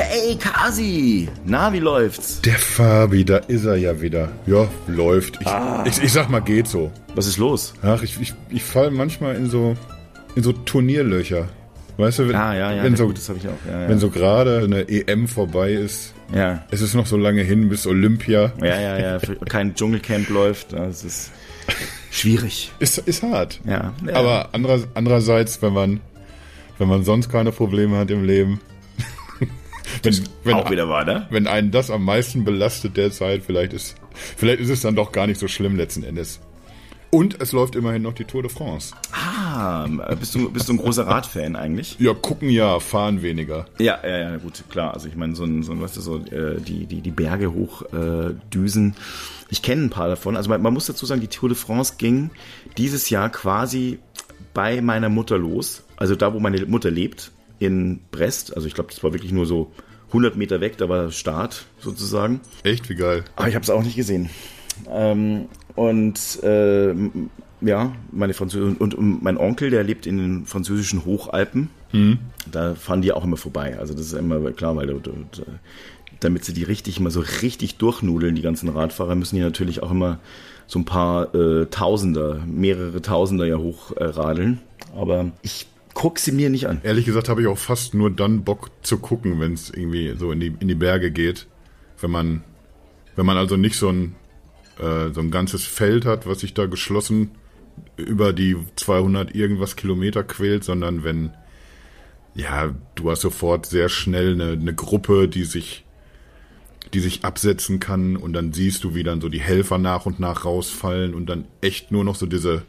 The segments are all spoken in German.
Hey Kasi, na wie läuft's? Der Fabi, da ist er ja wieder. Ja, läuft. Ich, Ah. ich, ich sag mal, geht so. Was ist los? Ach, ich, ich, ich fall manchmal in so, in so Turnierlöcher. Weißt du, wenn, Ah ja, ja, wenn so, gut. Ja, wenn so gerade eine EM vorbei ist, ja. es ist noch so lange hin bis Olympia. ja, ja, ja, kein Dschungelcamp läuft, das ist schwierig. Ist, ist hart. Ja, ja. Aber anderer, andererseits, wenn man, wenn man sonst keine Probleme hat im Leben, wenn, wenn, auch wieder wahr, ne? wenn einen das am meisten belastet derzeit, vielleicht ist, vielleicht ist es dann doch gar nicht so schlimm letzten Endes. Und es läuft immerhin noch die Tour de France. Ah, bist du, bist du ein großer Radfan eigentlich? Ja, gucken ja, fahren weniger. Ja, ja, ja, gut, klar. Also ich meine, so ein, so ein, weißt du, so äh, die, die, die Berge hochdüsen. Äh, düsen. ich kenne ein paar davon. Also man, man muss dazu sagen, die Tour de France ging dieses Jahr quasi bei meiner Mutter los. Also da, wo meine Mutter lebt, in Brest. Also ich glaube, das war wirklich nur so 100 Meter weg, da war Start sozusagen. Echt, wie geil. Aber ich habe es auch nicht gesehen. Ähm, und äh, ja, meine Französin und, und mein Onkel, der lebt in den französischen Hochalpen. Da fahren die auch immer vorbei. Also das ist immer klar, weil du- du- damit sie die richtig mal so richtig durchnudeln, die ganzen Radfahrer, müssen die natürlich auch immer so ein paar äh, Tausender, mehrere Tausender ja hochradeln. Aber ich guck sie mir nicht an. Ehrlich gesagt habe ich auch fast nur dann Bock zu gucken, wenn es irgendwie so in die, in die Berge geht. Wenn man, wenn man also nicht so ein, äh, so ein ganzes Feld hat, was sich da geschlossen über die 200 irgendwas Kilometer quält, sondern wenn, ja, du hast sofort sehr schnell eine, eine Gruppe, die sich, die sich absetzen kann und dann siehst du, wie dann so die Helfer nach und nach rausfallen und dann echt nur noch so diese,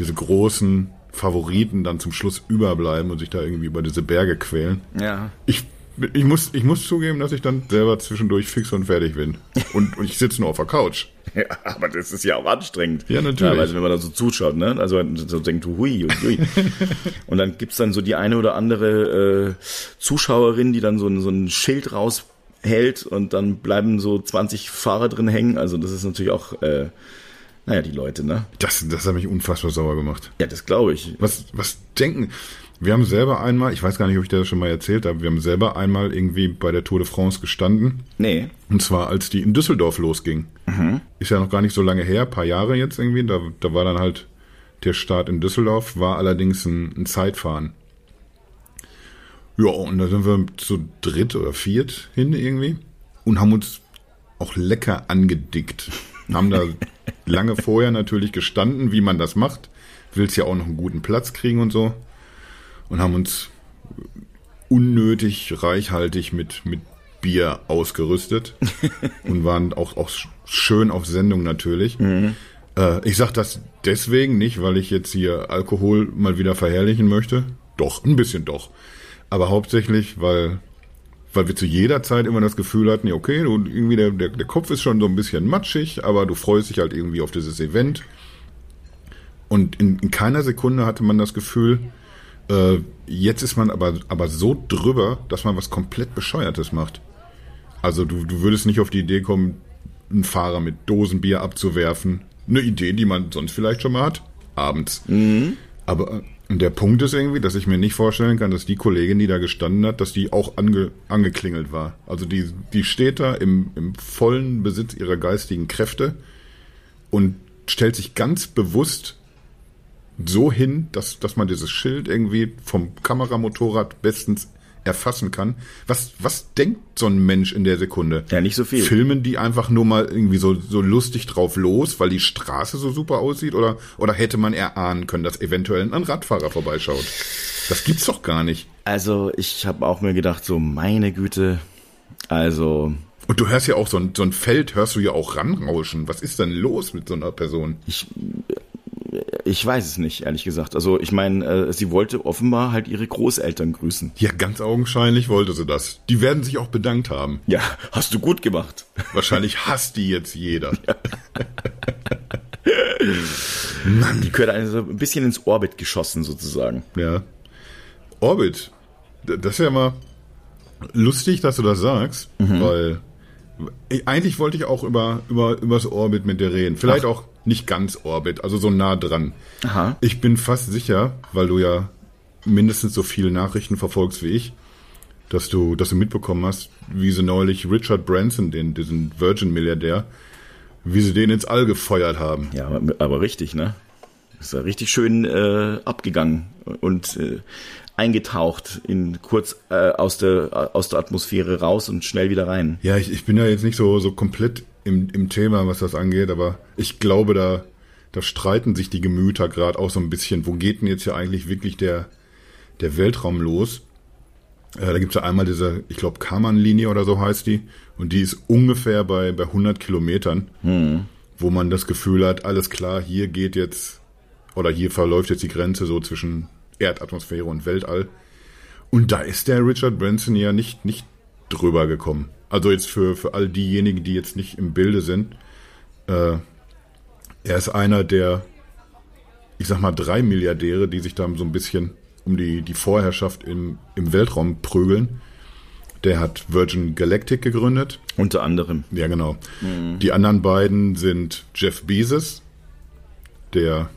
diese großen Favoriten dann zum Schluss überbleiben und sich da irgendwie über diese Berge quälen. Ja. Ich, ich, muss, ich muss zugeben, dass ich dann selber zwischendurch fix und fertig bin. Und, und ich sitze nur auf der Couch. Ja, aber das ist ja auch anstrengend. Ja, natürlich. also wenn man da so zuschaut, ne? Also so denkt, hui, hui, hui. Und dann gibt's dann so die eine oder andere äh, Zuschauerin, die dann so ein, so ein Schild raushält und dann bleiben so 20 Fahrer drin hängen. Also das ist natürlich auch, äh, naja, die Leute, ne? Das, das hat mich unfassbar sauer gemacht. Ja, das glaube ich. Was, was denken? Wir haben selber einmal, ich weiß gar nicht, ob ich das schon mal erzählt habe, wir haben selber einmal irgendwie bei der Tour de France gestanden. Nee. Und zwar, als die in Düsseldorf losging. Ist ja noch gar nicht so lange her, paar Jahre jetzt irgendwie. Da, da war dann halt der Start in Düsseldorf, war allerdings ein, ein Zeitfahren. Ja, und da sind wir zu dritt oder viert hin irgendwie und haben uns auch lecker angedickt. Haben da lange vorher natürlich gestanden, wie man das macht. Willst ja auch noch einen guten Platz kriegen und so. Und haben uns unnötig reichhaltig mit, mit Bier ausgerüstet und waren auch, auch schön auf Sendung natürlich. Äh, ich sag das deswegen nicht, weil ich jetzt hier Alkohol mal wieder verherrlichen möchte. Doch, ein bisschen doch. Aber hauptsächlich, weil, weil wir zu jeder Zeit immer das Gefühl hatten, ja, okay, du, irgendwie der, der, der Kopf ist schon so ein bisschen matschig, aber du freust dich halt irgendwie auf dieses Event. Und in, in keiner Sekunde hatte man das Gefühl, äh, jetzt ist man aber, aber so drüber, dass man was komplett Bescheuertes macht. Also du, du würdest nicht auf die Idee kommen, einen Fahrer mit Dosenbier abzuwerfen. Eine Idee, die man sonst vielleicht schon mal hat, abends. Aber äh, der Punkt ist irgendwie, dass ich mir nicht vorstellen kann, dass die Kollegin, die da gestanden hat, dass die auch ange, angeklingelt war. Also die, die steht da im, im vollen Besitz ihrer geistigen Kräfte und stellt sich ganz bewusst so hin, dass, dass man dieses Schild irgendwie vom Kameramotorrad bestens erfassen kann. Was, was denkt so ein Mensch in der Sekunde? Ja, nicht so viel. Filmen die einfach nur mal irgendwie so, so lustig drauf los, weil die Straße so super aussieht? Oder, oder hätte man erahnen können, dass eventuell ein Radfahrer vorbeischaut? Das gibt's doch gar nicht. Also ich habe auch mir gedacht, so meine Güte, also Und du hörst ja auch so ein, so ein Feld, hörst du ja auch ranrauschen. Was ist denn los mit so einer Person? ich, ich weiß es nicht, ehrlich gesagt. Also ich meine, äh, sie wollte offenbar halt ihre Großeltern grüßen. Ja, ganz augenscheinlich wollte sie das. Die werden sich auch bedankt haben. Ja, hast du gut gemacht. Wahrscheinlich hasst die jetzt jeder. Die gehört also ein bisschen ins Orbit geschossen sozusagen. Ja. Orbit. Das ist ja mal lustig, dass du das sagst, weil eigentlich wollte ich auch über, über, übers Orbit mit dir reden. Vielleicht auch nicht ganz Orbit, also so nah dran. Aha. Ich bin fast sicher, weil du ja mindestens so viele Nachrichten verfolgst wie ich, dass du, dass du mitbekommen hast, wie sie neulich Richard Branson, den, diesen Virgin-Milliardär, wie sie den ins All gefeuert haben. Ja, aber, aber richtig, ne? Ist ja richtig schön äh, abgegangen und äh, eingetaucht in kurz äh, aus der aus der Atmosphäre raus und schnell wieder rein. Ja, ich, ich bin ja jetzt nicht so so komplett im, im Thema, was das angeht, aber ich glaube, da da streiten sich die Gemüter gerade auch so ein bisschen. Wo geht denn jetzt ja eigentlich wirklich der der Weltraum los? Äh, da gibt's ja einmal diese, ich glaube, Kaman-Linie oder so heißt die, und die ist ungefähr bei bei 100 Kilometern, hm. wo man das Gefühl hat, alles klar, hier geht jetzt oder hier verläuft jetzt die Grenze so zwischen Erdatmosphäre und Weltall. Und da ist der Richard Branson ja nicht, nicht drüber gekommen. Also jetzt für, für all diejenigen, die jetzt nicht im Bilde sind. Äh, er ist einer der, ich sag mal, drei Milliardäre, die sich da so ein bisschen um die, die Vorherrschaft im, im Weltraum prügeln. Der hat Virgin Galactic gegründet. Unter anderem. Ja, genau. Mhm. Die anderen beiden sind Jeff Bezos, der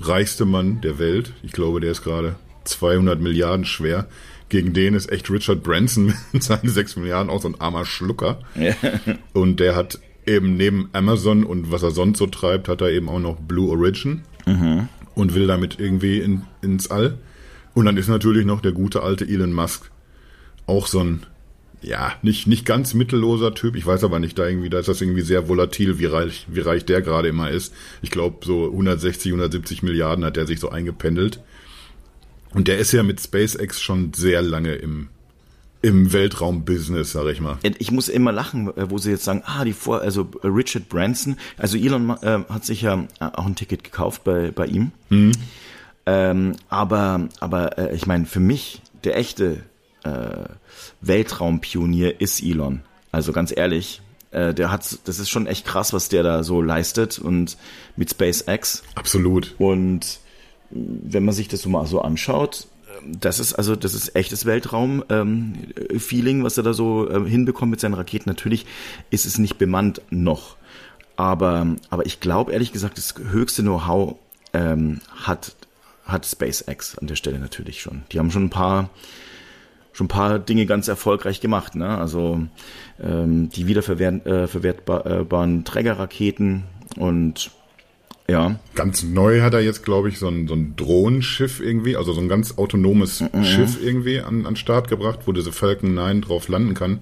reichste Mann der Welt. Ich glaube, der ist gerade 200 Milliarden schwer. Gegen den ist echt Richard Branson mit seinen 6 Milliarden auch so ein armer Schlucker. Ja. Und der hat eben neben Amazon und was er sonst so treibt, hat er eben auch noch Blue Origin mhm. und will damit irgendwie in, ins All. Und dann ist natürlich noch der gute alte Elon Musk auch so ein ja, nicht, nicht ganz mittelloser Typ. Ich weiß aber nicht, da irgendwie, da ist das irgendwie sehr volatil, wie reich, wie reich der gerade immer ist. Ich glaube, so 160, 170 Milliarden hat der sich so eingependelt. Und der ist ja mit SpaceX schon sehr lange im, im Weltraumbusiness, sag ich mal. Ich muss immer lachen, äh, wo sie jetzt sagen, ah, die vor, also äh, Richard Branson, also Elon äh, hat sich ja äh, auch ein Ticket gekauft bei, bei ihm. Mhm. Ähm, aber, aber äh, ich meine, für mich, der echte äh, Weltraumpionier ist Elon. Also ganz ehrlich, der hat, das ist schon echt krass, was der da so leistet und mit SpaceX. Absolut. Und wenn man sich das so mal so anschaut, das ist also das ist echtes Weltraum-Feeling, ähm, was er da so äh, hinbekommt mit seinen Raketen. Natürlich ist es nicht bemannt noch, aber aber ich glaube ehrlich gesagt, das höchste Know-how ähm, hat hat SpaceX an der Stelle natürlich schon. Die haben schon ein paar schon ein paar Dinge ganz erfolgreich gemacht. Ne? Also ähm, die wiederverwertbaren äh, Trägerraketen und ja. Ganz neu hat er jetzt, glaube ich, so ein, so ein Drohnenschiff irgendwie, also so ein ganz autonomes mhm. Schiff irgendwie an, an Start gebracht, wo diese Falcon 9 drauf landen kann.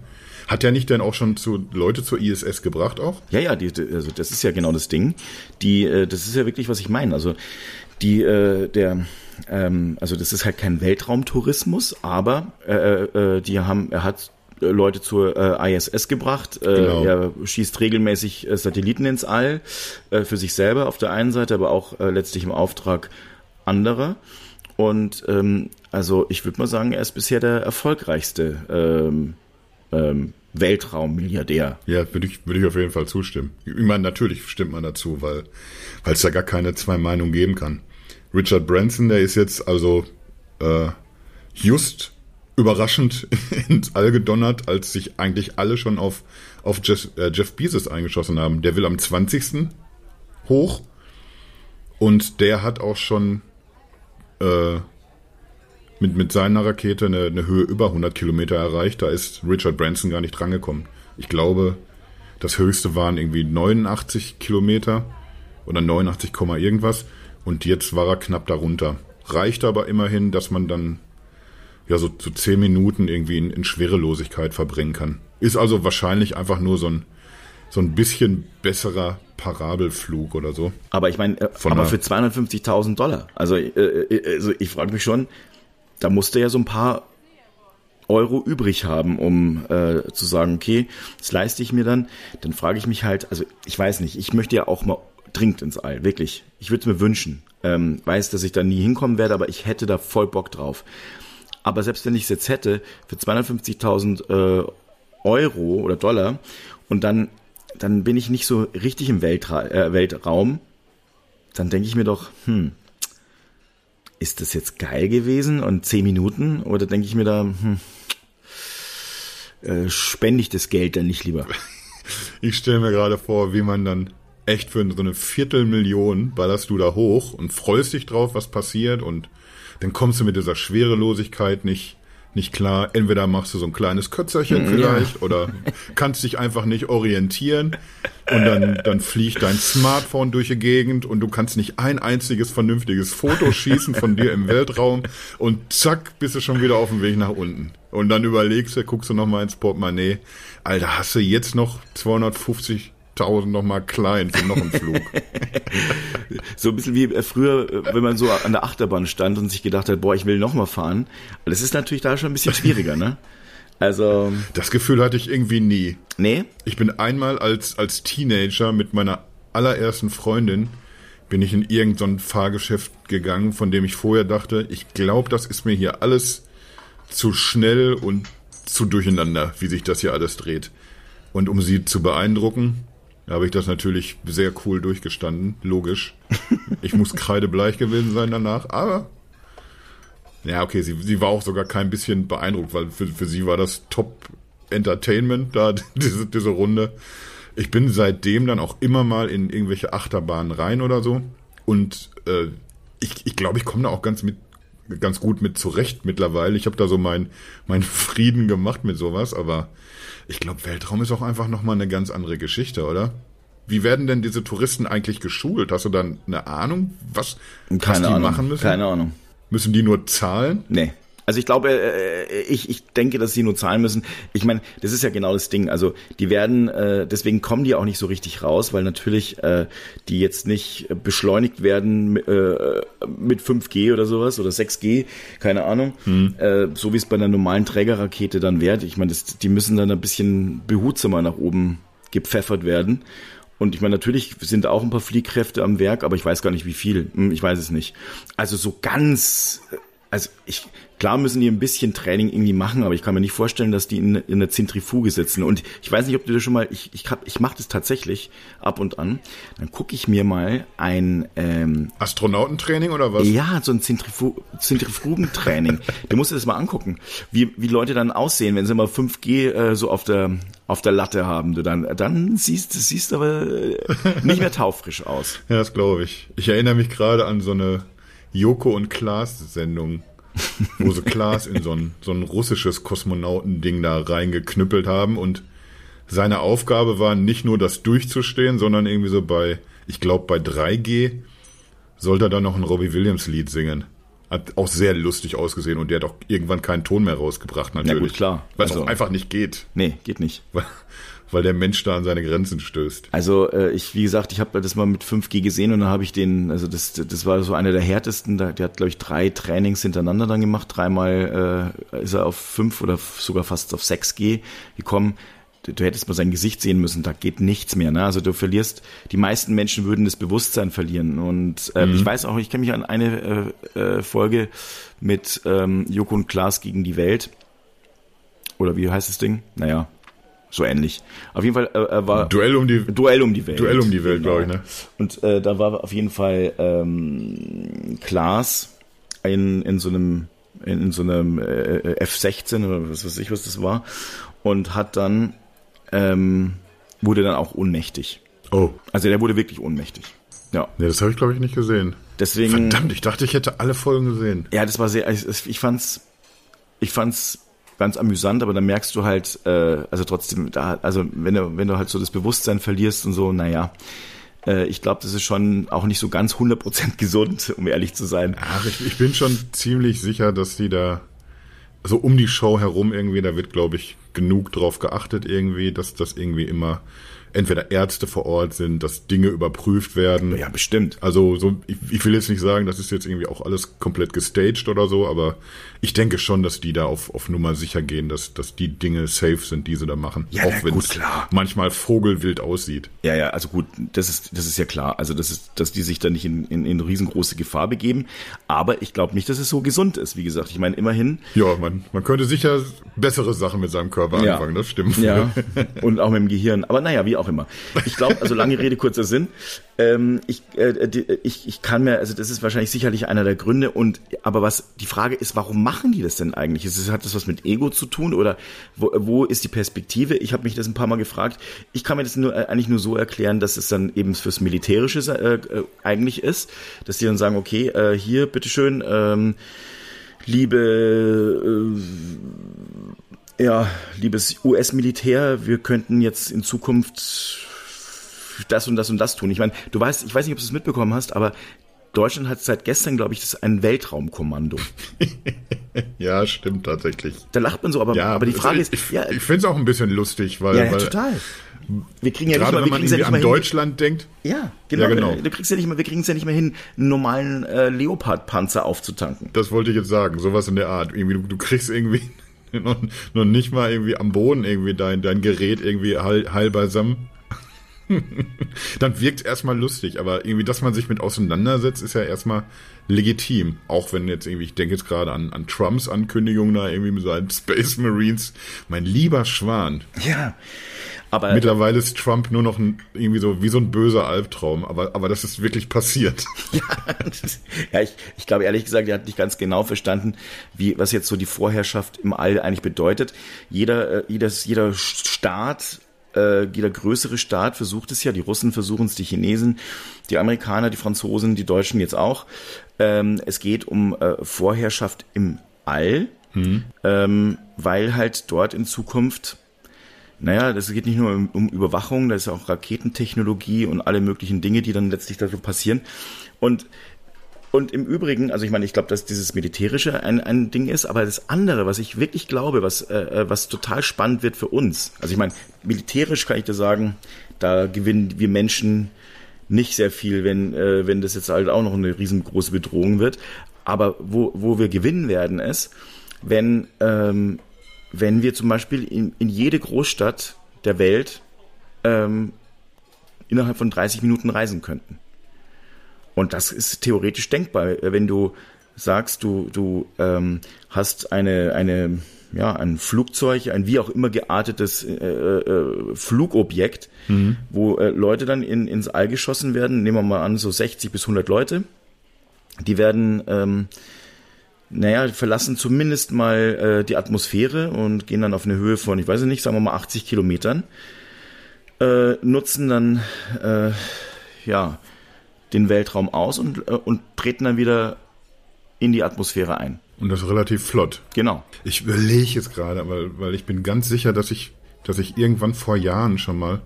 Hat er nicht denn auch schon zu Leute zur ISS gebracht auch? Ja, ja, die, also das ist ja genau das Ding. Die, äh, das ist ja wirklich, was ich meine. Also die, äh, der, ähm, also das ist halt kein Weltraumtourismus, aber äh, äh, die haben, er hat äh, Leute zur äh, ISS gebracht. Äh, genau. Er schießt regelmäßig äh, Satelliten ins All äh, für sich selber auf der einen Seite, aber auch äh, letztlich im Auftrag anderer. Und ähm, also ich würde mal sagen, er ist bisher der erfolgreichste ähm, ähm, Weltraummilliardär. Ja, würde ich, würde ich auf jeden Fall zustimmen. Ich meine, natürlich stimmt man dazu, weil weil es da gar keine zwei Meinungen geben kann. Richard Branson, der ist jetzt also äh, just überraschend ins All gedonnert, als sich eigentlich alle schon auf, auf Jeff, äh, Jeff Bezos eingeschossen haben. Der will am 20. hoch und der hat auch schon äh, mit, mit seiner Rakete eine, eine Höhe über 100 Kilometer erreicht. Da ist Richard Branson gar nicht drangekommen. Ich glaube, das höchste waren irgendwie 89 Kilometer oder 89, irgendwas. Und jetzt war er knapp darunter. Reicht aber immerhin, dass man dann ja so, so zehn Minuten irgendwie in, in Schwerelosigkeit verbringen kann. Ist also wahrscheinlich einfach nur so ein, so ein bisschen besserer Parabelflug oder so. Aber ich meine, äh, aber für 250.000 Dollar. Also, äh, äh, also ich frage mich schon, da musste ja so ein paar Euro übrig haben, um äh, zu sagen, okay, das leiste ich mir dann. Dann frage ich mich halt, also ich weiß nicht, ich möchte ja auch mal dringend ins All, wirklich. Ich würde es mir wünschen. Ähm, weiß, dass ich da nie hinkommen werde, aber ich hätte da voll Bock drauf. Aber selbst wenn ich es jetzt hätte, für 250.000 äh, Euro oder Dollar und dann, dann bin ich nicht so richtig im Weltra äh, Weltraum, dann denke ich mir doch, hm, ist das jetzt geil gewesen und 10 Minuten? Oder denke ich mir da, hm, äh, spende ich das Geld dann nicht lieber? Ich stelle mir gerade vor, wie man dann echt für so eine Viertelmillion ballerst du da hoch und freust dich drauf, was passiert und dann kommst du mit dieser Schwerelosigkeit nicht, nicht klar. Entweder machst du so ein kleines Kötzerchen vielleicht ja. oder kannst dich einfach nicht orientieren und dann, dann fliegt dein Smartphone durch die Gegend und du kannst nicht ein einziges vernünftiges Foto schießen von dir im Weltraum und zack, bist du schon wieder auf dem Weg nach unten. Und dann überlegst du, guckst du nochmal ins Portemonnaie, Alter, hast du jetzt noch 250 1000 nochmal klein für noch einen Flug. so ein bisschen wie äh, früher, äh, wenn man so an der Achterbahn stand und sich gedacht hat, boah, ich will nochmal fahren. Das ist natürlich da schon ein bisschen schwieriger, ne? Also. Das Gefühl hatte ich irgendwie nie. Nee? Ich bin einmal als, als Teenager mit meiner allerersten Freundin bin ich in irgendein Fahrgeschäft gegangen, von dem ich vorher dachte, ich glaube, das ist mir hier alles zu schnell und zu durcheinander, wie sich das hier alles dreht. Und um sie zu beeindrucken, da habe ich das natürlich sehr cool durchgestanden, logisch. Ich muss kreidebleich gewesen sein danach, aber ja, okay, sie, sie war auch sogar kein bisschen beeindruckt, weil für, für sie war das Top Entertainment da, diese, diese Runde. Ich bin seitdem dann auch immer mal in irgendwelche Achterbahnen rein oder so. Und äh, ich, ich glaube, ich komme da auch ganz mit ganz gut mit zurecht mittlerweile. Ich habe da so mein, mein Frieden gemacht mit sowas, aber ich glaube, Weltraum ist auch einfach nochmal eine ganz andere Geschichte, oder? Wie werden denn diese Touristen eigentlich geschult? Hast du dann eine Ahnung, was, was die Ahnung. machen müssen? Keine Ahnung. Müssen die nur zahlen? Nee. Also ich glaube, äh, äh, ich, ich denke, dass sie nur zahlen müssen. Ich meine, das ist ja genau das Ding. Also die werden, äh, deswegen kommen die auch nicht so richtig raus, weil natürlich die jetzt nicht beschleunigt werden mit 5G oder sowas oder 6G, keine Ahnung. Hm. So wie es bei einer normalen Trägerrakete dann wäre. Ich meine, die müssen dann ein bisschen behutsamer nach oben gepfeffert werden. Und ich meine, natürlich sind auch ein paar Fliehkräfte am Werk, aber ich weiß gar nicht, wie viel. Hm, ich weiß es nicht. Also so ganz, also ich, Klar müssen die ein bisschen Training irgendwie machen, aber ich kann mir nicht vorstellen, dass die in, in einer Zentrifuge sitzen. Und ich weiß nicht, ob du das schon mal, ich, ich, hab, ich mache das tatsächlich ab und an. Dann gucke ich mir mal ein ähm, Astronautentraining oder was? Ja, so ein Zentrifu Zentrifugentraining. du musst dir das mal angucken, wie, wie Leute dann aussehen, wenn sie mal 5G äh, so auf der auf der Latte haben. Du dann dann siehst siehst aber äh, nicht mehr taufrisch aus. Ja, das glaube ich. Ich erinnere mich gerade an so eine Joko und Klaas Sendung wo sie Klaas in so ein, so ein russisches Kosmonautending da reingeknüppelt haben und seine Aufgabe war nicht nur das durchzustehen, sondern irgendwie so bei, ich glaube bei 3G sollte er dann noch ein Robbie Williams Lied singen. Hat auch sehr lustig ausgesehen und der hat auch irgendwann keinen Ton mehr rausgebracht, natürlich. Ja gut, klar. Weil es also, auch einfach nicht geht. Nee, geht nicht. Weil, weil der Mensch da an seine Grenzen stößt. Also äh, ich, wie gesagt, ich habe das mal mit 5G gesehen und dann habe ich den, also das, das war so einer der härtesten. Der, der hat glaube ich drei Trainings hintereinander dann gemacht. Dreimal äh, ist er auf 5 oder sogar fast auf 6G gekommen. Du, du hättest mal sein Gesicht sehen müssen, da geht nichts mehr. Ne? Also du verlierst, die meisten Menschen würden das Bewusstsein verlieren. Und äh, mhm. ich weiß auch, ich kenne mich an eine äh, äh, Folge mit ähm, Joko und Klaas gegen die Welt. Oder wie heißt das Ding? Naja, so ähnlich. Auf jeden Fall äh, war Duell um die Duell um die Welt. Duell um die Welt, genau. glaube ich, ne? Und äh, da war auf jeden Fall ähm, Klaas in, in so einem in, in so einem äh, F16 oder was weiß ich, was das war und hat dann ähm, wurde dann auch ohnmächtig. Oh. Also der wurde wirklich ohnmächtig. Ja. Nee, das habe ich glaube ich nicht gesehen. Deswegen Verdammt, ich dachte, ich hätte alle Folgen gesehen. Ja, das war sehr ich, ich fand's ich fand's ganz amüsant, aber dann merkst du halt, äh, also trotzdem, da, also wenn du, wenn du halt so das Bewusstsein verlierst und so, naja, äh, ich glaube, das ist schon auch nicht so ganz 100% gesund, um ehrlich zu sein. Ach, ich, ich bin schon ziemlich sicher, dass die da so um die Show herum irgendwie, da wird, glaube ich, genug drauf geachtet irgendwie, dass das irgendwie immer entweder Ärzte vor Ort sind, dass Dinge überprüft werden. Ja, bestimmt. Also so, ich, ich will jetzt nicht sagen, das ist jetzt irgendwie auch alles komplett gestaged oder so, aber ich denke schon, dass die da auf, auf Nummer sicher gehen, dass, dass die Dinge safe sind, die sie da machen. Ja, auch wenn es manchmal vogelwild aussieht. Ja, ja, also gut, das ist, das ist ja klar. Also das ist, dass die sich da nicht in, in, in riesengroße Gefahr begeben. Aber ich glaube nicht, dass es so gesund ist. Wie gesagt, ich meine, immerhin. Ja, man, man könnte sicher bessere Sachen mit seinem Körper ja. anfangen, das stimmt. Ja. Und auch mit dem Gehirn. Aber naja, wie auch immer. Ich glaube, also lange Rede, kurzer Sinn. Ähm, ich, äh, ich, ich kann mir, also das ist wahrscheinlich sicherlich einer der Gründe. Und aber was die Frage ist, warum machen die das denn eigentlich? Ist hat das was mit Ego zu tun oder wo, wo ist die Perspektive? Ich habe mich das ein paar Mal gefragt. Ich kann mir das nur, äh, eigentlich nur so erklären, dass es dann eben fürs Militärische äh, äh, eigentlich ist, dass die dann sagen, okay, äh, hier bitteschön. Ähm, liebe ja, liebes US-Militär, wir könnten jetzt in Zukunft das und das und das tun. Ich meine, du weißt, ich weiß nicht, ob du es mitbekommen hast, aber Deutschland hat seit gestern, glaube ich, das ein Weltraumkommando. ja, stimmt tatsächlich. Da lacht man so, aber, ja, aber die Frage ist, ich, ja, ich finde es auch ein bisschen lustig, weil, ja, ja weil total. Wir kriegen ja gerade nicht mal, wenn man ja an Deutschland hin. denkt. Ja, genau. Ja, genau. Du kriegst ja nicht mal, wir kriegen es ja nicht mehr hin, einen normalen äh, Leopard-Panzer aufzutanken. Das wollte ich jetzt sagen, sowas in der Art. Irgendwie, du, du kriegst irgendwie noch, noch nicht mal irgendwie am Boden irgendwie dein, dein Gerät irgendwie heil, heil beisammen. dann wirkt es erstmal lustig, aber irgendwie, dass man sich mit auseinandersetzt, ist ja erstmal legitim. Auch wenn jetzt irgendwie, ich denke jetzt gerade an, an Trumps Ankündigung da irgendwie mit seinen Space Marines. Mein lieber Schwan. Ja. Aber Mittlerweile ist Trump nur noch ein, irgendwie so wie so ein böser Albtraum, aber, aber das ist wirklich passiert. ja, ja ich, ich glaube ehrlich gesagt, er hat nicht ganz genau verstanden, wie, was jetzt so die Vorherrschaft im All eigentlich bedeutet. Jeder, äh, jedes, jeder Staat äh, jeder größere Staat versucht es ja, die Russen versuchen es, die Chinesen, die Amerikaner, die Franzosen, die Deutschen jetzt auch. Ähm, es geht um äh, Vorherrschaft im All, mhm. ähm, weil halt dort in Zukunft naja, das geht nicht nur um, um Überwachung, da ist auch Raketentechnologie und alle möglichen Dinge, die dann letztlich dafür passieren. Und und im Übrigen, also ich meine, ich glaube, dass dieses Militärische ein, ein Ding ist, aber das andere, was ich wirklich glaube, was, äh, äh, was total spannend wird für uns, also ich meine, militärisch kann ich dir sagen, da gewinnen wir Menschen nicht sehr viel, wenn, äh, wenn das jetzt halt auch noch eine riesengroße Bedrohung wird. Aber wo, wo wir gewinnen werden, ist, wenn, ähm, wenn wir zum Beispiel in, in jede Großstadt der Welt ähm, innerhalb von 30 Minuten reisen könnten. Und das ist theoretisch denkbar, wenn du sagst, du, du ähm, hast eine, eine, ja, ein Flugzeug, ein wie auch immer geartetes äh, äh, Flugobjekt, mhm. wo äh, Leute dann in, ins All geschossen werden, nehmen wir mal an, so 60 bis 100 Leute, die werden, ähm, naja, verlassen zumindest mal äh, die Atmosphäre und gehen dann auf eine Höhe von, ich weiß nicht, sagen wir mal 80 Kilometern, äh, nutzen dann, äh, ja, den Weltraum aus und, äh, und treten dann wieder in die Atmosphäre ein. Und das relativ flott. Genau. Ich überlege jetzt gerade, weil, weil ich bin ganz sicher, dass ich, dass ich irgendwann vor Jahren schon mal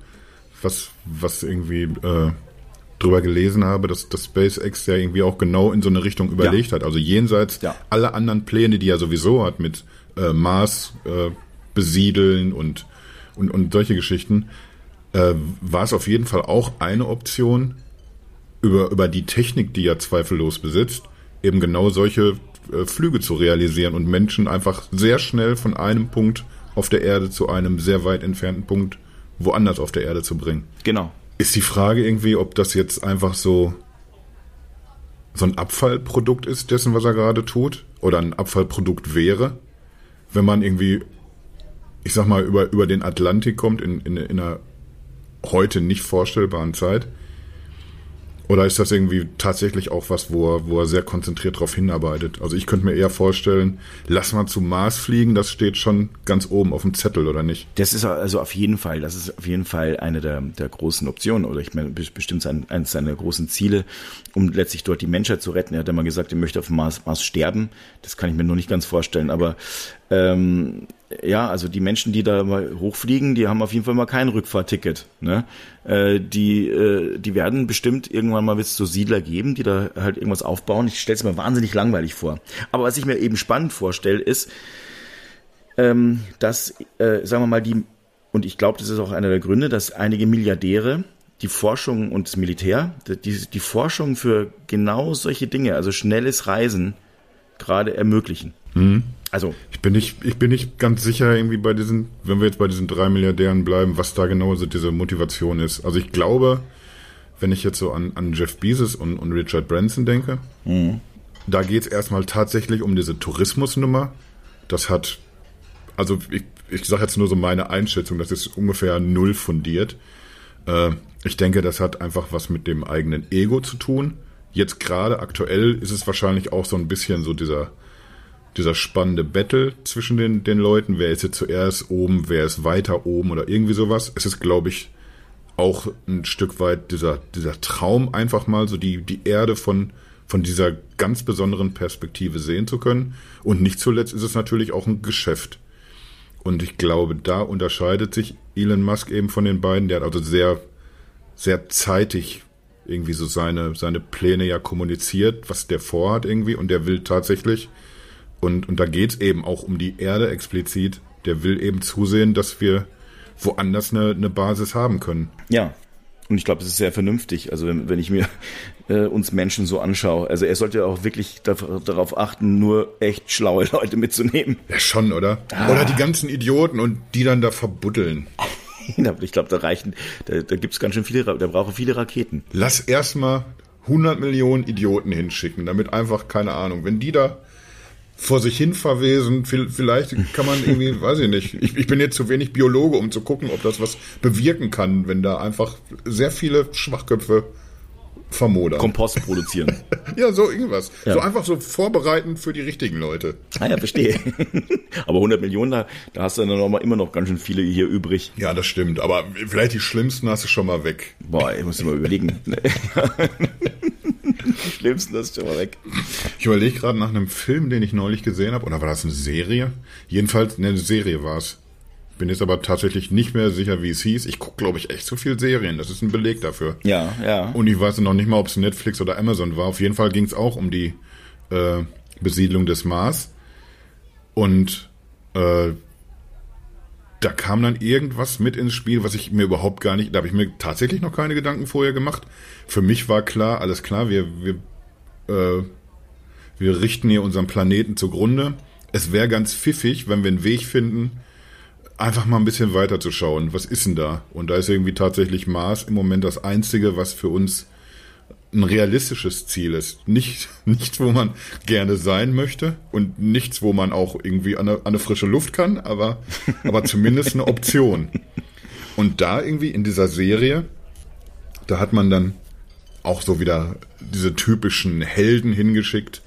was, was irgendwie äh, drüber gelesen habe, dass das SpaceX ja irgendwie auch genau in so eine Richtung überlegt ja. hat. Also jenseits ja. aller anderen Pläne, die er sowieso hat mit äh, Mars äh, besiedeln und, und, und solche Geschichten, äh, war es auf jeden Fall auch eine Option, über, über die Technik, die er zweifellos besitzt, eben genau solche äh, Flüge zu realisieren und Menschen einfach sehr schnell von einem Punkt auf der Erde zu einem sehr weit entfernten Punkt woanders auf der Erde zu bringen. Genau. Ist die Frage irgendwie, ob das jetzt einfach so so ein Abfallprodukt ist dessen, was er gerade tut, oder ein Abfallprodukt wäre, wenn man irgendwie, ich sag mal, über, über den Atlantik kommt in, in, in einer heute nicht vorstellbaren Zeit oder ist das irgendwie tatsächlich auch was, wo er, wo er sehr konzentriert darauf hinarbeitet? Also ich könnte mir eher vorstellen, lass mal zum Mars fliegen, das steht schon ganz oben auf dem Zettel, oder nicht? Das ist also auf jeden Fall, das ist auf jeden Fall eine der, der großen Optionen, oder ich meine, bestimmt sein, eines seiner großen Ziele, um letztlich dort die Menschheit zu retten. Er hat mal gesagt, er möchte auf dem Mars, Mars sterben. Das kann ich mir nur nicht ganz vorstellen, aber ähm, ja, also die Menschen, die da mal hochfliegen, die haben auf jeden Fall mal kein Rückfahrticket. Ne? Äh, die, äh, die werden bestimmt irgendwann mal so Siedler geben, die da halt irgendwas aufbauen. Ich stelle es mir wahnsinnig langweilig vor. Aber was ich mir eben spannend vorstelle, ist, ähm, dass, äh, sagen wir mal, die, und ich glaube, das ist auch einer der Gründe, dass einige Milliardäre die Forschung und das Militär, die, die Forschung für genau solche Dinge, also schnelles Reisen, gerade ermöglichen. Mhm. Also. Ich bin nicht, ich bin nicht ganz sicher irgendwie bei diesen, wenn wir jetzt bei diesen drei Milliardären bleiben, was da genau so diese Motivation ist. Also ich glaube, wenn ich jetzt so an, an Jeff Bezos und, und Richard Branson denke, mhm. da geht es erstmal tatsächlich um diese Tourismusnummer. Das hat, also ich, ich sage jetzt nur so meine Einschätzung, das ist ungefähr null fundiert. Äh, ich denke, das hat einfach was mit dem eigenen Ego zu tun. Jetzt gerade aktuell ist es wahrscheinlich auch so ein bisschen so dieser dieser spannende Battle zwischen den, den Leuten. Wer ist jetzt zuerst oben, wer ist weiter oben oder irgendwie sowas. Es ist, glaube ich, auch ein Stück weit dieser, dieser Traum, einfach mal so die, die Erde von, von dieser ganz besonderen Perspektive sehen zu können. Und nicht zuletzt ist es natürlich auch ein Geschäft. Und ich glaube, da unterscheidet sich Elon Musk eben von den beiden. Der hat also sehr, sehr zeitig irgendwie so seine, seine Pläne ja kommuniziert, was der vorhat irgendwie. Und der will tatsächlich, und, und da geht's eben auch um die Erde explizit, der will eben zusehen, dass wir woanders eine, eine Basis haben können. Ja, und ich glaube, das ist sehr vernünftig. Also wenn, wenn ich mir äh, uns Menschen so anschaue, also er sollte auch wirklich darauf achten, nur echt schlaue Leute mitzunehmen. Ja, schon, oder? Ah. Oder die ganzen Idioten und die dann da verbuddeln. ich glaube, da reichen, da, da gibt es ganz schön viele, da brauche viele Raketen. Lass erstmal 100 Millionen Idioten hinschicken, damit einfach, keine Ahnung, wenn die da vor sich hin verwesen. Vielleicht kann man irgendwie, weiß ich nicht. Ich, ich, bin jetzt zu wenig Biologe, um zu gucken, ob das was bewirken kann, wenn da einfach sehr viele Schwachköpfe vermodern. Kompost produzieren. ja, so irgendwas. Ja. So einfach so vorbereiten für die richtigen Leute. Ah ja, verstehe. aber 100 Millionen, da, da hast du dann noch mal, immer noch ganz schön viele hier übrig. Ja, das stimmt. Aber vielleicht die schlimmsten hast du schon mal weg. Boah, ich muss mal überlegen. Die schlimmsten du schon mal weg. Ich überlege gerade nach einem Film, den ich neulich gesehen habe. Oder war das eine Serie? Jedenfalls, eine Serie war es. Bin jetzt aber tatsächlich nicht mehr sicher, wie es hieß. Ich gucke, glaube ich, echt zu viel Serien. Das ist ein Beleg dafür. Ja, ja. Und ich weiß noch nicht mal, ob es Netflix oder Amazon war. Auf jeden Fall ging es auch um die äh, Besiedlung des Mars. Und äh, da kam dann irgendwas mit ins Spiel, was ich mir überhaupt gar nicht, da habe ich mir tatsächlich noch keine Gedanken vorher gemacht. Für mich war klar, alles klar, wir, wir, äh, wir richten hier unseren Planeten zugrunde. Es wäre ganz pfiffig, wenn wir einen Weg finden, einfach mal ein bisschen weiter zu schauen. Was ist denn da? Und da ist irgendwie tatsächlich Mars im Moment das Einzige, was für uns ein realistisches Ziel ist. Nicht, nichts, wo man gerne sein möchte und nichts, wo man auch irgendwie an eine, an eine frische Luft kann, aber, aber zumindest eine Option. Und da irgendwie in dieser Serie, da hat man dann auch so wieder diese typischen Helden hingeschickt,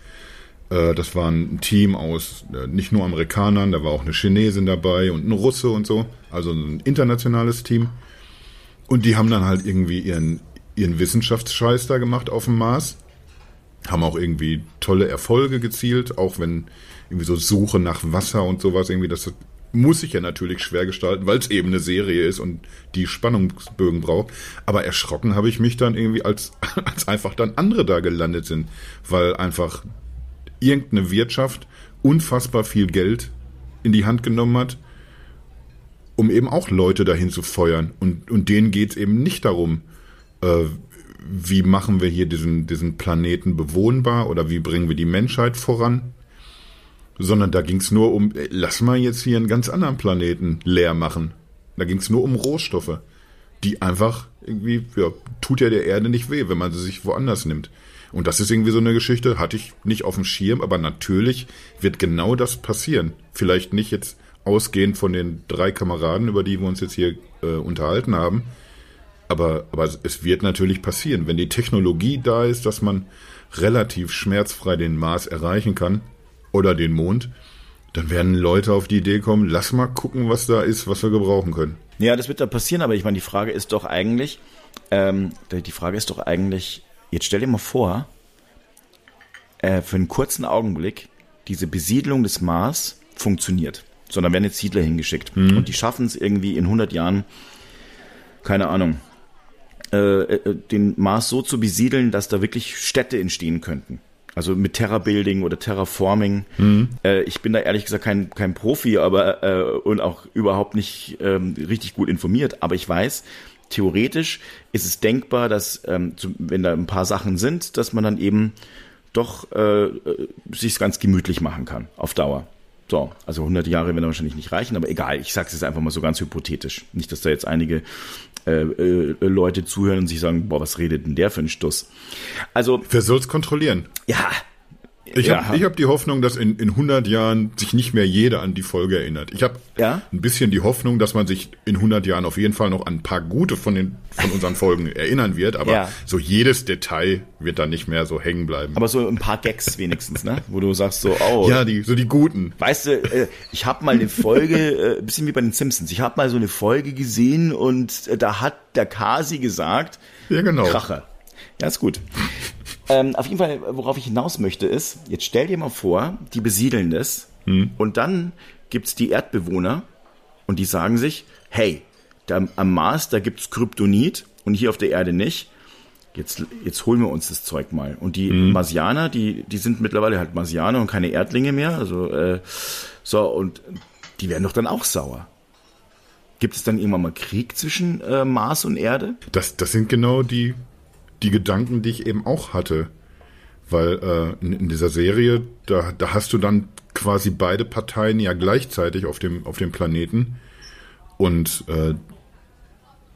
äh, das war ein Team aus äh, nicht nur Amerikanern, da war auch eine Chinesin dabei und ein Russe und so. Also ein internationales Team. Und die haben dann halt irgendwie ihren, ihren Wissenschaftsscheiß da gemacht auf dem Mars. Haben auch irgendwie tolle Erfolge gezielt, auch wenn irgendwie so Suche nach Wasser und sowas irgendwie, das muss ich ja natürlich schwer gestalten, weil es eben eine Serie ist und die Spannungsbögen braucht. Aber erschrocken habe ich mich dann irgendwie, als, als einfach dann andere da gelandet sind, weil einfach irgendeine Wirtschaft unfassbar viel Geld in die Hand genommen hat, um eben auch Leute dahin zu feuern. Und, und denen geht es eben nicht darum, äh, wie machen wir hier diesen, diesen Planeten bewohnbar oder wie bringen wir die Menschheit voran, sondern da ging es nur um, äh, lass mal jetzt hier einen ganz anderen Planeten leer machen. Da ging es nur um Rohstoffe, die einfach irgendwie, ja, tut ja der Erde nicht weh, wenn man sie sich woanders nimmt. Und das ist irgendwie so eine Geschichte, hatte ich nicht auf dem Schirm, aber natürlich wird genau das passieren. Vielleicht nicht jetzt ausgehend von den drei Kameraden, über die wir uns jetzt hier äh, unterhalten haben, aber, aber es wird natürlich passieren. Wenn die Technologie da ist, dass man relativ schmerzfrei den Mars erreichen kann oder den Mond, dann werden Leute auf die Idee kommen, lass mal gucken, was da ist, was wir gebrauchen können. Ja, das wird da passieren, aber ich meine, die Frage ist doch eigentlich, ähm, die Frage ist doch eigentlich, Jetzt stell dir mal vor, äh, für einen kurzen Augenblick, diese Besiedlung des Mars funktioniert. Sondern werden jetzt Siedler hingeschickt. Mhm. Und die schaffen es irgendwie in 100 Jahren, keine Ahnung, äh, äh, den Mars so zu besiedeln, dass da wirklich Städte entstehen könnten. Also mit Terrabuilding oder Terraforming. Mhm. Äh, ich bin da ehrlich gesagt kein, kein Profi, aber äh, und auch überhaupt nicht ähm, richtig gut informiert. Aber ich weiß, theoretisch ist es denkbar, dass ähm, wenn da ein paar Sachen sind, dass man dann eben doch äh, äh sich ganz gemütlich machen kann auf Dauer. So, also 100 Jahre werden wahrscheinlich nicht reichen, aber egal, ich sage es jetzt einfach mal so ganz hypothetisch. Nicht, dass da jetzt einige äh, äh, Leute zuhören und sich sagen, boah, was redet denn der für ein Stuss? Also Wer soll's kontrollieren? Ja, ich ja. habe hab die Hoffnung, dass in, in 100 Jahren sich nicht mehr jeder an die Folge erinnert. Ich habe ja? ein bisschen die Hoffnung, dass man sich in 100 Jahren auf jeden Fall noch an ein paar gute von, den, von unseren Folgen erinnern wird. Aber ja. so jedes Detail wird dann nicht mehr so hängen bleiben. Aber so ein paar Gags wenigstens, ne? Wo du sagst so, oh. Ja, die, so die guten. Weißt du, äh, ich habe mal eine Folge, äh, bisschen wie bei den Simpsons, ich habe mal so eine Folge gesehen und äh, da hat der Kasi gesagt, ja, genau. Kracher. Ja, ist gut. Ähm, auf jeden Fall, worauf ich hinaus möchte, ist, jetzt stell dir mal vor, die besiedeln das hm. und dann gibt's die Erdbewohner, Und die sagen sich, hey, da, am Mars, da gibt's Kryptonit und hier auf der Erde nicht. Jetzt, jetzt holen wir uns das Zeug mal. Und die mhm. Marsianer, die, die sind mittlerweile halt Marsianer und keine Erdlinge mehr. Also, äh, so, und die werden doch dann auch sauer. Gibt es dann irgendwann mal Krieg zwischen äh, Mars und Erde? Das, das sind genau die, die Gedanken, die ich eben auch hatte. Weil äh, in, in dieser Serie, da, da hast du dann quasi beide Parteien ja gleichzeitig auf dem, auf dem Planeten. Und äh,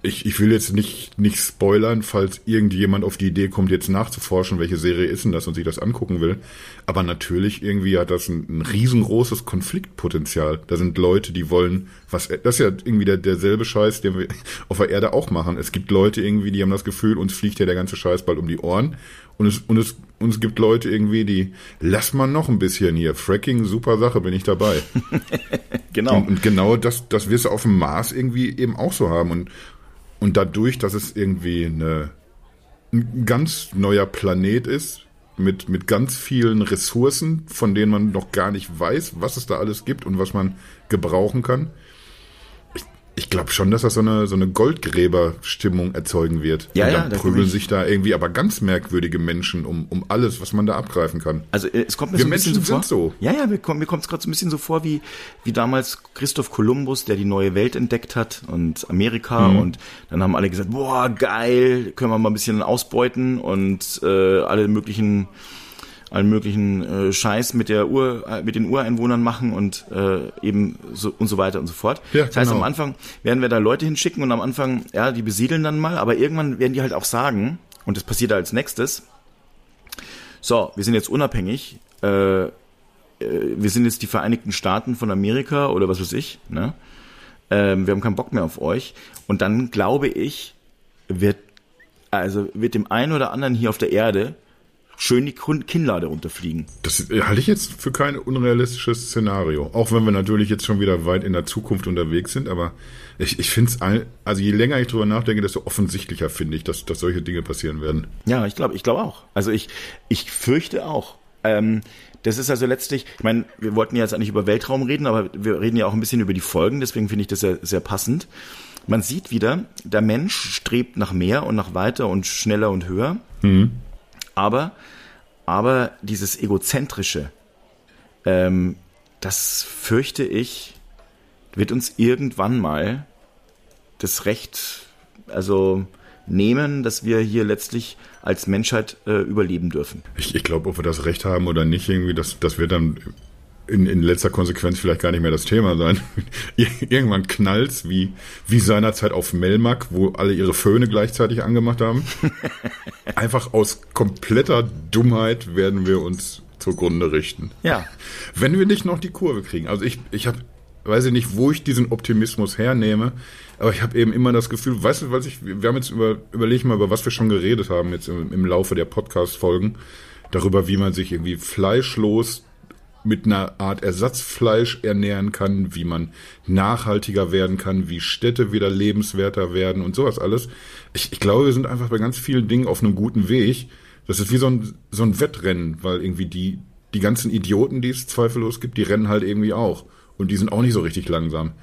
ich, ich will jetzt nicht, nicht spoilern, falls irgendjemand auf die Idee kommt, jetzt nachzuforschen, welche Serie ist denn das und sich das angucken will. Aber natürlich irgendwie hat das ein, ein riesengroßes Konfliktpotenzial. Da sind Leute, die wollen, was, das ist ja irgendwie der, derselbe Scheiß, den wir auf der Erde auch machen. Es gibt Leute irgendwie, die haben das Gefühl, uns fliegt ja der ganze Scheiß bald um die Ohren. Und es, und es, und es gibt Leute irgendwie, die, lass mal noch ein bisschen hier. Fracking, super Sache, bin ich dabei. genau. Und, und genau das, das wirst du auf dem Mars irgendwie eben auch so haben. Und, und dadurch, dass es irgendwie eine, ein ganz neuer Planet ist, mit, mit ganz vielen Ressourcen, von denen man noch gar nicht weiß, was es da alles gibt und was man gebrauchen kann, ich glaube schon, dass das so eine, so eine Goldgräberstimmung erzeugen wird. Ja, und dann ja, prügeln sich da irgendwie aber ganz merkwürdige Menschen um, um alles, was man da abgreifen kann. Also äh, es kommt mir Wir so ein Menschen bisschen so sind vor. so. Ja, ja, mir kommt mir kommt es gerade so ein bisschen so vor wie wie damals Christoph Kolumbus, der die neue Welt entdeckt hat und Amerika Mhm. und dann haben alle gesagt, boah, geil, können wir mal ein bisschen ausbeuten und äh, alle möglichen allen möglichen äh, Scheiß mit der Ur, äh, mit den Ureinwohnern machen und äh, eben so und so weiter und so fort. Ja, das heißt, genau. am Anfang werden wir da Leute hinschicken und am Anfang, ja, die besiedeln dann mal, aber irgendwann werden die halt auch sagen, und das passiert als nächstes, so, wir sind jetzt unabhängig, äh, äh, wir sind jetzt die Vereinigten Staaten von Amerika oder was weiß ich, ne? Ähm, wir haben keinen Bock mehr auf euch. Und dann glaube ich, wird, also wird dem einen oder anderen hier auf der Erde schön die Kinnlade runterfliegen. Das halte ich jetzt für kein unrealistisches Szenario. Auch wenn wir natürlich jetzt schon wieder weit in der Zukunft unterwegs sind, aber ich, ich finde es, also je länger ich drüber nachdenke, desto offensichtlicher finde ich, dass, dass solche Dinge passieren werden. Ja, ich glaube, ich glaube auch. Also ich, ich fürchte auch. Ähm, das ist also letztlich, ich meine, wir wollten ja jetzt eigentlich über Weltraum reden, aber wir reden ja auch ein bisschen über die Folgen, deswegen finde ich das sehr, sehr passend. Man sieht wieder, der Mensch strebt nach mehr und nach weiter und schneller und höher. Aber, aber dieses egozentrische, ähm, das fürchte ich, wird uns irgendwann mal das Recht, also nehmen, dass wir hier letztlich als Menschheit äh, überleben dürfen. Ich, ich glaube, ob wir das Recht haben oder nicht, irgendwie, das, das wird dann in, in letzter Konsequenz vielleicht gar nicht mehr das Thema sein. Irgendwann knallt's, wie, wie seinerzeit auf Melmac, wo alle ihre Föhne gleichzeitig angemacht haben. Einfach aus kompletter Dummheit werden wir uns zugrunde richten. Ja. Wenn wir nicht noch die Kurve kriegen. Also ich, ich habe, weiß ich nicht, wo ich diesen Optimismus hernehme, aber ich habe eben immer das Gefühl, weißt du, was ich, wir haben jetzt über, überleg mal, über was wir schon geredet haben jetzt im, im Laufe der Podcast-Folgen, darüber, wie man sich irgendwie fleischlos mit einer Art Ersatzfleisch ernähren kann, wie man nachhaltiger werden kann, wie Städte wieder lebenswerter werden und sowas alles. Ich, ich glaube, wir sind einfach bei ganz vielen Dingen auf einem guten Weg. Das ist wie so ein, so ein Wettrennen, weil irgendwie die, die ganzen Idioten, die es zweifellos gibt, die rennen halt irgendwie auch. Und die sind auch nicht so richtig langsam.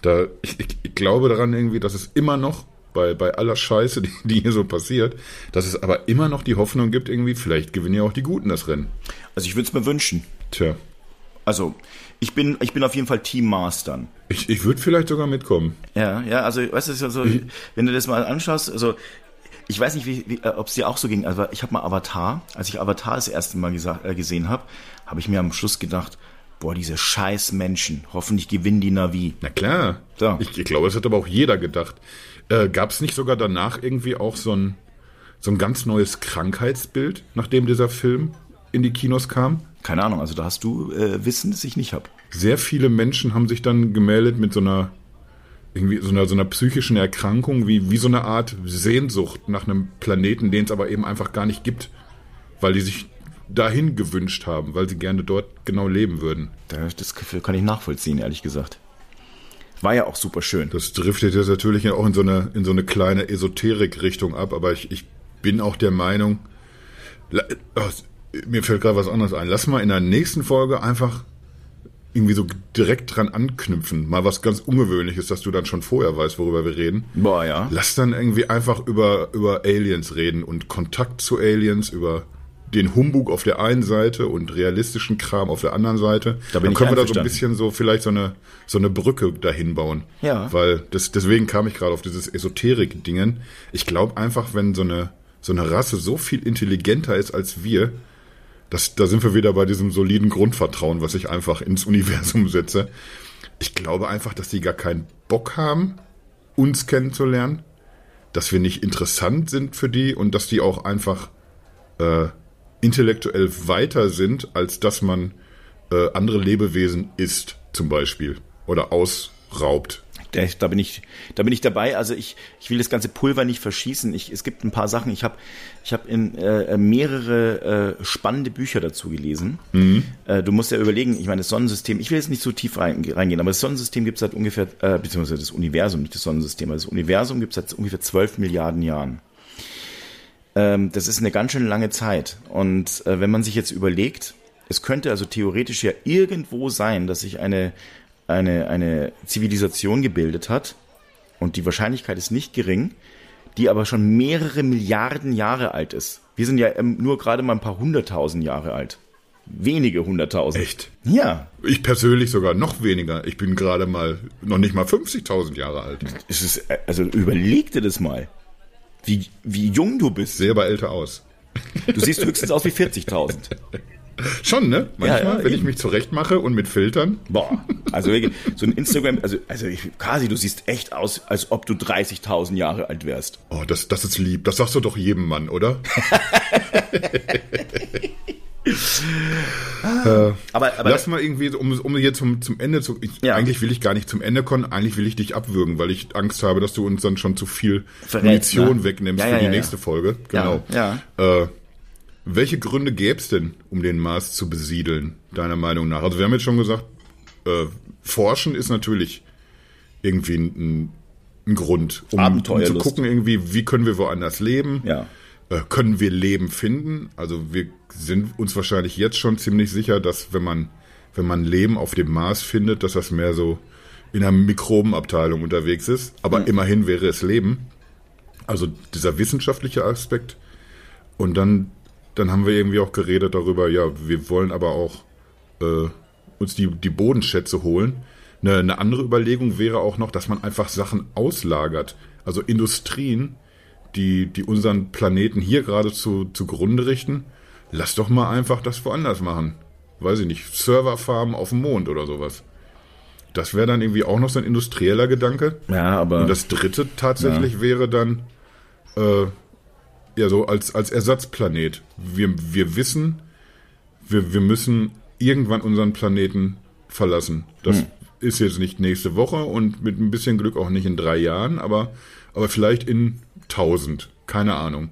Da, ich, ich, ich glaube daran irgendwie, dass es immer noch bei, bei aller Scheiße, die, die hier so passiert, dass es aber immer noch die Hoffnung gibt, irgendwie, vielleicht gewinnen ja auch die Guten das Rennen. Also ich würde es mir wünschen. Tja. Also ich bin, ich bin auf jeden Fall Team Mastern. Ich, ich würde vielleicht sogar mitkommen. Ja, ja, also weißt du, so, wenn du das mal anschaust, also ich weiß nicht, wie, wie, äh, ob es dir auch so ging, aber ich habe mal Avatar, als ich Avatar das erste Mal gesa- äh, gesehen habe, habe ich mir am Schluss gedacht, boah, diese scheiß Menschen, hoffentlich gewinnen die Navi. Na klar. So. Ich, ich glaube, es hat aber auch jeder gedacht. Äh, Gab es nicht sogar danach irgendwie auch so ein, so ein ganz neues Krankheitsbild, nachdem dieser Film in die Kinos kam? Keine Ahnung, also da hast du äh, Wissen, das ich nicht habe. Sehr viele Menschen haben sich dann gemeldet mit so einer irgendwie so einer, so einer psychischen Erkrankung, wie, wie so eine Art Sehnsucht nach einem Planeten, den es aber eben einfach gar nicht gibt, weil die sich dahin gewünscht haben, weil sie gerne dort genau leben würden. Das kann ich nachvollziehen, ehrlich gesagt. War ja auch super schön. Das driftet jetzt natürlich auch in so eine, in so eine kleine Esoterik-Richtung ab, aber ich, ich bin auch der Meinung, oh, mir fällt gerade was anderes ein. Lass mal in der nächsten Folge einfach irgendwie so direkt dran anknüpfen. Mal was ganz Ungewöhnliches, dass du dann schon vorher weißt, worüber wir reden. Boah, ja. Lass dann irgendwie einfach über, über Aliens reden und Kontakt zu Aliens, über den Humbug auf der einen Seite und realistischen Kram auf der anderen Seite. Da bin dann können wir da so ein bisschen so vielleicht so eine so eine Brücke dahin bauen. Ja. Weil das, deswegen kam ich gerade auf dieses Esoterik-Dingen. Ich glaube einfach, wenn so eine so eine Rasse so viel intelligenter ist als wir, das, da sind wir wieder bei diesem soliden Grundvertrauen, was ich einfach ins Universum setze. Ich glaube einfach, dass die gar keinen Bock haben, uns kennenzulernen, dass wir nicht interessant sind für die und dass die auch einfach äh, intellektuell weiter sind, als dass man äh, andere Lebewesen isst, zum Beispiel, oder ausraubt. Da, da bin ich, da bin ich dabei. Also ich, ich will das ganze Pulver nicht verschießen. Ich, es gibt ein paar Sachen. Ich habe, ich habe in äh, mehrere äh, spannende Bücher dazu gelesen. Äh, du musst ja überlegen. Ich meine, das Sonnensystem. Ich will jetzt nicht so tief rein, reingehen, aber das Sonnensystem gibt es seit ungefähr, äh, beziehungsweise das Universum, nicht das Sonnensystem, aber das Universum gibt es seit ungefähr 12 Milliarden Jahren. Ähm, das ist eine ganz schön lange Zeit. Und äh, wenn man sich jetzt überlegt, es könnte also theoretisch ja irgendwo sein, dass sich eine, eine, eine Zivilisation gebildet hat, und die Wahrscheinlichkeit ist nicht gering, die aber schon mehrere Milliarden Jahre alt ist. Wir sind ja ähm, nur gerade mal ein paar hunderttausend Jahre alt. Wenige hunderttausend. Echt? Ja. Ich persönlich sogar noch weniger. Ich bin gerade mal noch nicht mal 50.000 Jahre alt. Es ist, äh, also überleg dir das mal. Wie, wie jung du bist. Sehe aber älter aus. Du siehst höchstens aus wie 40.000. Schon, ne? Manchmal, Ja, ja, wenn ich mich zurechtmache und mit Filtern. Boah, also wirklich, so ein Instagram, also, also ich, Kasi, du siehst echt aus, als ob du 30.000 Jahre alt wärst. Oh, das, das ist lieb. Das sagst du doch jedem Mann, oder? Aber, aber Lass mal irgendwie, um, um hier zum, zum Ende zu. Ich, Ja. Eigentlich will ich gar nicht zum Ende kommen, eigentlich will ich dich abwürgen, weil ich Angst habe, dass du uns dann schon zu viel Verrätst, Munition ne? wegnimmst Ja, für ja, die nächste. Folge. Genau. Ja, Äh, welche Gründe gäbe es denn, um den Mars zu besiedeln, deiner Meinung nach? Also wir haben jetzt schon gesagt, äh, Forschen ist natürlich irgendwie ein, ein Grund, um, um zu gucken, irgendwie, wie können wir woanders leben? Ja. Äh, können wir Leben finden? Also wir sind uns wahrscheinlich jetzt schon ziemlich sicher, dass wenn man, wenn man Leben auf dem Mars findet, dass das mehr so in einer Mikrobenabteilung unterwegs ist. Aber immerhin wäre es Leben. Also dieser wissenschaftliche Aspekt. Und dann, dann haben wir irgendwie auch geredet darüber, ja, wir wollen aber auch äh, uns die, die Bodenschätze holen. Eine, eine andere Überlegung wäre auch noch, dass man einfach Sachen auslagert. Also Industrien, die, die unseren Planeten hier gerade zu, zugrunde richten, lass doch mal einfach das woanders machen. Weiß ich nicht, Serverfarmen auf dem Mond oder sowas. Das wäre dann irgendwie auch noch so ein industrieller Gedanke. Ja, aber Und das dritte tatsächlich wäre dann äh, ja so als, als Ersatzplanet. Wir, wir wissen, wir, wir müssen irgendwann unseren Planeten verlassen. Das ist jetzt nicht nächste Woche und mit ein bisschen Glück auch nicht in drei Jahren, aber, aber vielleicht in tausend. Keine Ahnung.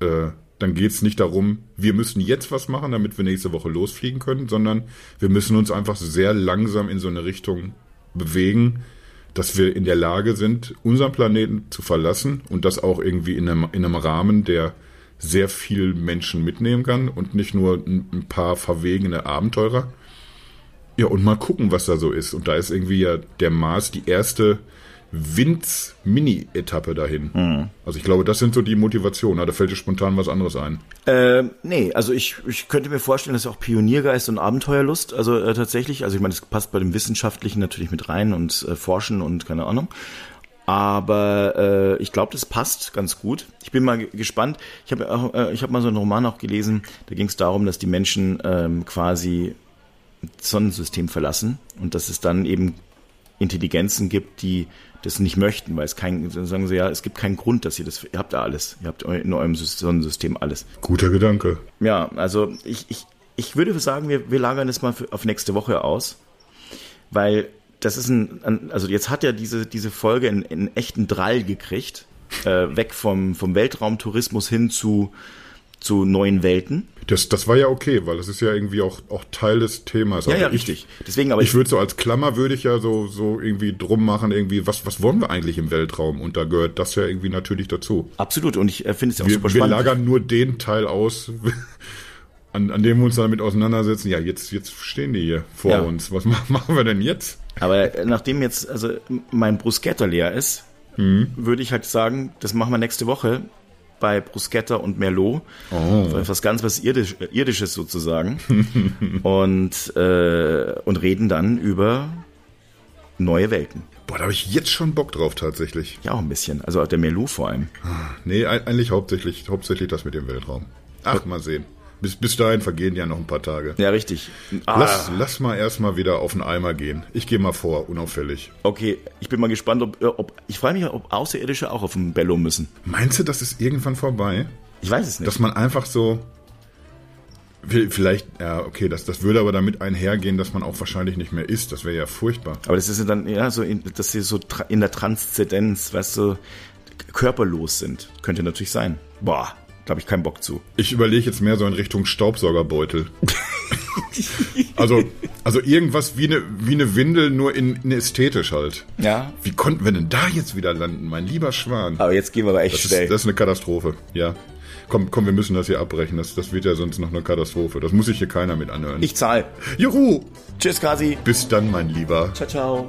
Äh, dann geht's nicht darum, wir müssen jetzt was machen, damit wir nächste Woche losfliegen können, sondern wir müssen uns einfach sehr langsam in so eine Richtung bewegen, dass wir in der Lage sind, unseren Planeten zu verlassen und das auch irgendwie in einem, in einem Rahmen, der sehr viel Menschen mitnehmen kann und nicht nur ein, paar verwegene Abenteurer. Ja, und mal gucken, was da so ist. Und da ist irgendwie ja der Mars die erste Winz-Mini-Etappe dahin. Also ich glaube, das sind so die Motivationen. Da fällt dir spontan was anderes ein. Äh, nee, also ich, ich könnte mir vorstellen, dass auch Pioniergeist und Abenteuerlust, also äh, tatsächlich, also ich meine, das passt bei dem Wissenschaftlichen natürlich mit rein und äh, Forschen und keine Ahnung. Aber äh, ich glaube, das passt ganz gut. Ich bin mal ge- gespannt. Ich habe äh, ich habe mal so einen Roman auch gelesen. Da ging es darum, dass die Menschen ähm, quasi das Sonnensystem verlassen und dass es dann eben Intelligenzen gibt, die das nicht möchten, weil es kein, sagen sie ja, es gibt keinen Grund, dass ihr das, ihr habt da alles, ihr habt in eurem Sonnensystem alles. Guter Gedanke. Ja, also ich, ich, ich würde sagen, wir, wir lagern das mal für, auf nächste Woche aus, weil das ist ein, ein also jetzt hat ja diese, diese Folge einen, einen echten Drall gekriegt, äh, weg vom, vom Weltraumtourismus hin zu, zu neuen Welten. Das, das war ja okay, weil das ist ja irgendwie auch, auch Teil des Themas. Ja, Also ja, ich- richtig. Deswegen aber Ich würde so als Klammer würde ich ja so, so irgendwie drum machen, irgendwie, was, was wollen wir eigentlich im Weltraum? Und da gehört das ja irgendwie natürlich dazu. absolut und ich äh, finde es auch Wir, super wir spannend. lagern nur den Teil aus, an, an dem wir uns damit auseinandersetzen, ja, jetzt, jetzt stehen die hier vor Ja. uns. Was ma- machen wir denn jetzt? Aber nachdem jetzt also mein Bruschetta leer ist, würde ich halt sagen, das machen wir nächste Woche bei Bruschetta und Merlot. Oh. Was ganz was Irdisch, Irdisches sozusagen. und, äh, und reden dann über neue Welten. Boah, da habe ich jetzt schon Bock drauf tatsächlich. Ja, auch ein bisschen. Also auch der Merlot vor allem. Nee, ei- eigentlich hauptsächlich, hauptsächlich das mit dem Weltraum. Ach, mal sehen. Bis, bis dahin vergehen ja noch ein paar Tage. Ja, richtig. Ah, Lass, lass mal erstmal wieder auf den Eimer gehen. Ich gehe mal vor, unauffällig. okay, ich bin mal gespannt, ob, ob ich frage mich, ob Außerirdische auch auf dem Bello müssen. Meinst du, das ist irgendwann vorbei? Ich weiß es nicht. Dass man einfach so. vi- Vielleicht, ja, okay, das, das würde aber damit einhergehen, dass man auch wahrscheinlich nicht mehr isst. Das wäre ja furchtbar. Aber das ist ja dann, ja, so, in, dass sie so in der Transzendenz, weißt du, körperlos sind. Könnte natürlich sein. Boah, da habe ich keinen Bock zu. Ich überlege jetzt mehr so in Richtung Staubsaugerbeutel. also, also irgendwas wie eine, wie eine Windel, nur in, in ästhetisch halt. Ja. Wie konnten wir denn da jetzt wieder landen, mein lieber Schwan? Aber jetzt gehen wir aber echt Das ist, schnell. das ist eine Katastrophe, ja. Komm, komm, wir müssen das hier abbrechen. Das, das wird ja sonst noch eine Katastrophe. Das muss sich hier keiner mit anhören. ich zahl. Juhu! Tschüss, Kasi. Bis dann, mein Lieber. Ciao, ciao.